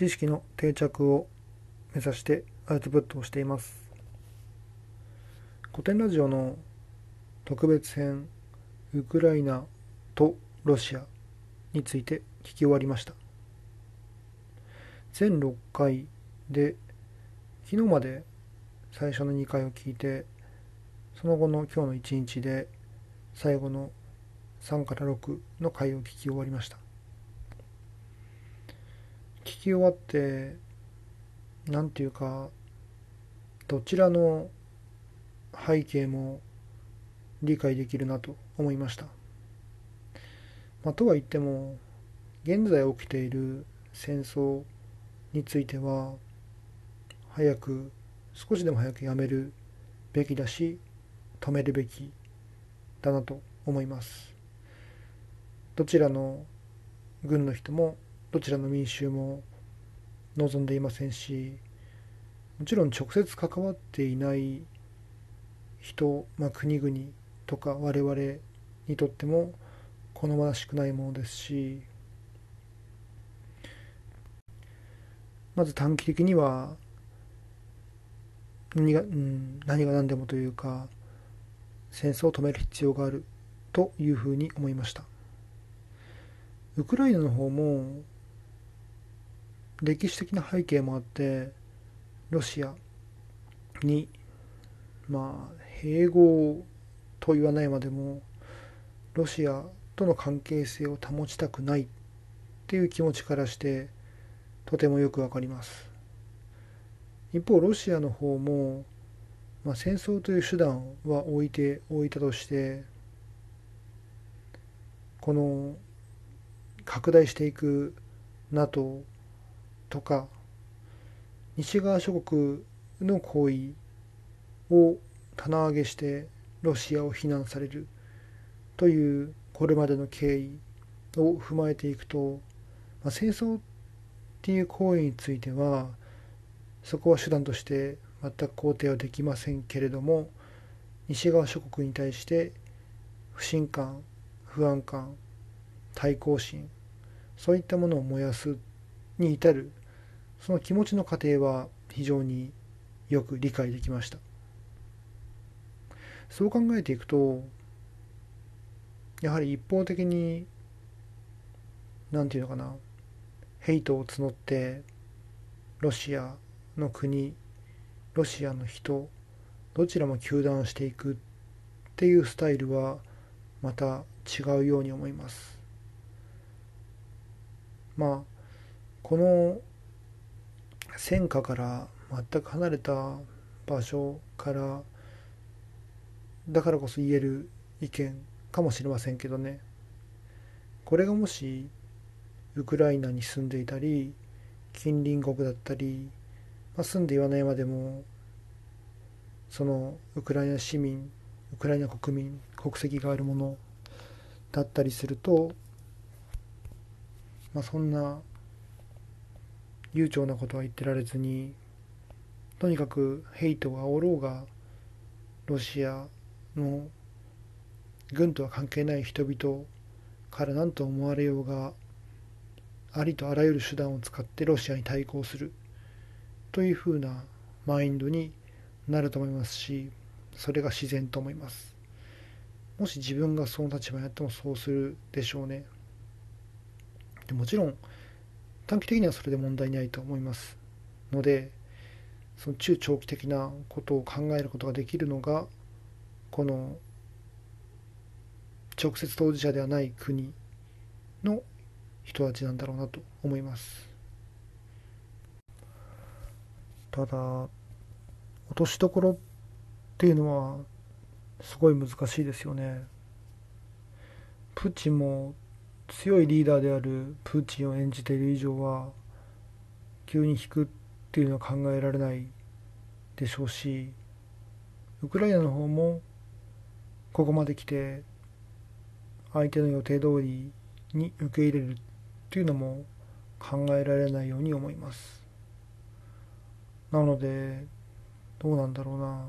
知識の定着を目指してアウトプットをしています。古典ラジオの特別編ウクライナとロシアについて聞き終わりました。全6回で昨日まで最初の2回を聞いてその後の今日の1日で最後の3から6の回を聞き終わりました。き終わって何ていうかどちらの背景も理解できるなと思いました。まあ、とは言っても現在起きている戦争については早く少しでも早くやめるべきだし止めるべきだなと思います。どちらの軍の人もどちらの民衆も望んでいませんしもちろん直接関わっていない人、まあ、国々とか我々にとっても好ましくないものですしまず短期的には何が,、うん、何が何でもというか戦争を止める必要があるというふうに思いました。ウクライナの方も歴史的な背景もあってロシアにまあ併合と言わないまでもロシアとの関係性を保ちたくないっていう気持ちからしてとてもよくわかります。一方ロシアの方も、まあ、戦争という手段は置いておいたとしてこの拡大していく NATO とか西側諸国の行為を棚上げしてロシアを非難されるというこれまでの経緯を踏まえていくと、まあ、戦争っていう行為についてはそこは手段として全く肯定はできませんけれども西側諸国に対して不信感不安感対抗心そういったものを燃やすに至るその気持ちの過程は非常によく理解できました。そう考えていくとやはり一方的に何て言うのかなヘイトを募ってロシアの国ロシアの人どちらも糾弾していくっていうスタイルはまた違うように思います。まあこの戦火から全く離れた場所からだからこそ言える意見かもしれませんけどね。これがもしウクライナに住んでいたり近隣国だったり、まあ、住んで言わないまでもそのウクライナ市民ウクライナ国民国籍があるものだったりすると、まあ、そんな悠長なことは言ってられずにとにかくヘイトがおろうがロシアの軍とは関係ない人々から何と思われようがありとあらゆる手段を使ってロシアに対抗するというふうなマインドになると思いますしそれが自然と思います。もし自分がその立場になってもそうするでしょうね。でもちろん短期的にはそれで問題ないと思いますのでその中長期的なことを考えることができるのがこの直接当事者ではない国の人たちなんだろうなと思います。ただ落としどころっていうのはすごい難しいですよね。プーチンも強いリーダーであるプーチンを演じている以上は急に引くっていうのは考えられないでしょうしウクライナの方もここまで来て相手の予定通りに受け入れるっていうのも考えられないように思います。なのでどうなんだろうな。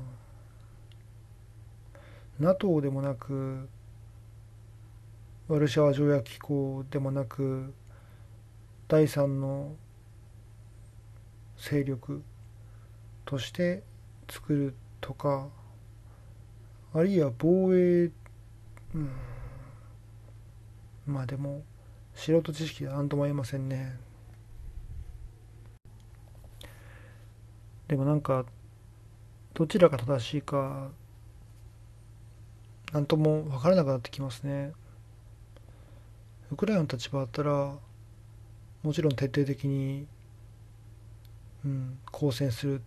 NATO でもなくワルシャワ条約機構でもなく第三の勢力として作るとかあるいは防衛、うん、まあでも素人知識で何とも言えませんね。でもなんかどちらが正しいか何とも分からなくなってきますね。ウクライナの立場だったらもちろん徹底的に、うん、抗戦するっ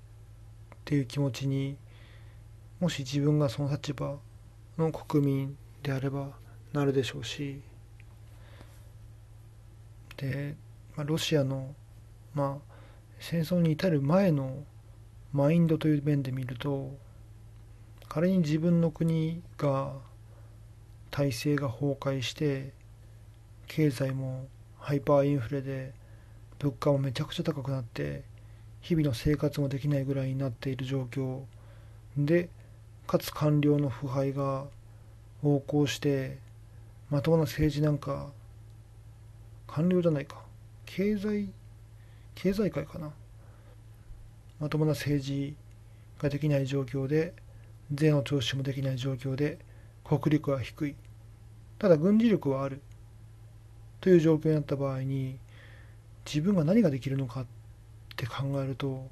ていう気持ちにもし自分がその立場の国民であればなるでしょうしで、まあ、ロシアの、まあ、戦争に至る前のマインドという面で見ると仮に自分の国が体制が崩壊して経済もハイパーインフレで物価もめちゃくちゃ高くなって日々の生活もできないぐらいになっている状況。でかつ官僚の腐敗が横行してまともな政治なんか官僚じゃないか。経済経済界かな。まともな政治ができない状況で税の徴収もできない状況で国力は低い。ただ軍事力はある。という状況になった場合に自分が何ができるのかって考えると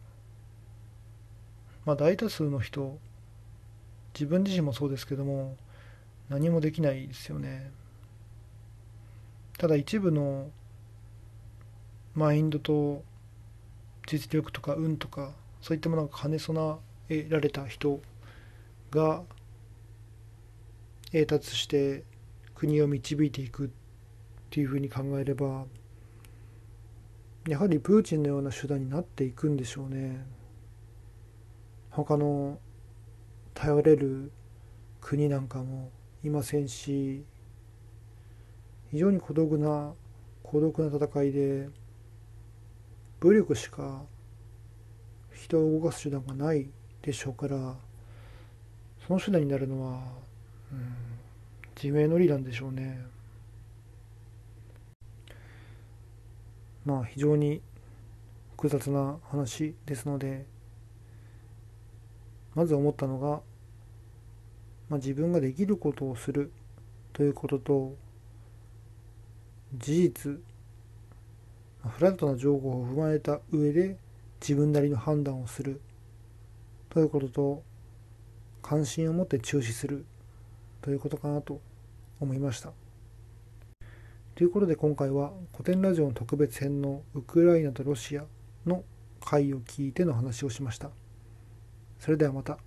まあ大多数の人自分自身もそうですけども何もできないですよね。ただ一部のマインドと実力とか運とかそういったものが兼ね備えられた人が栄達して国を導いていくっていうふうに考えればやはりプーチンのような手段になっていくんでしょうね。他の頼れる国なんかもいませんし非常に孤独な孤独な戦いで武力しか人を動かす手段がないでしょうからその手段になるのは、うん、自明の理なんでしょうね。まあ非常に複雑な話ですのでまず思ったのが、まあ、自分ができることをするということと事実フラットな情報を踏まえた上で自分なりの判断をするということと関心を持って注視するということかなと思いました。ということで今回は古典ラジオの特別編のウクライナとロシアの回を聞いての話をしました。それではまた。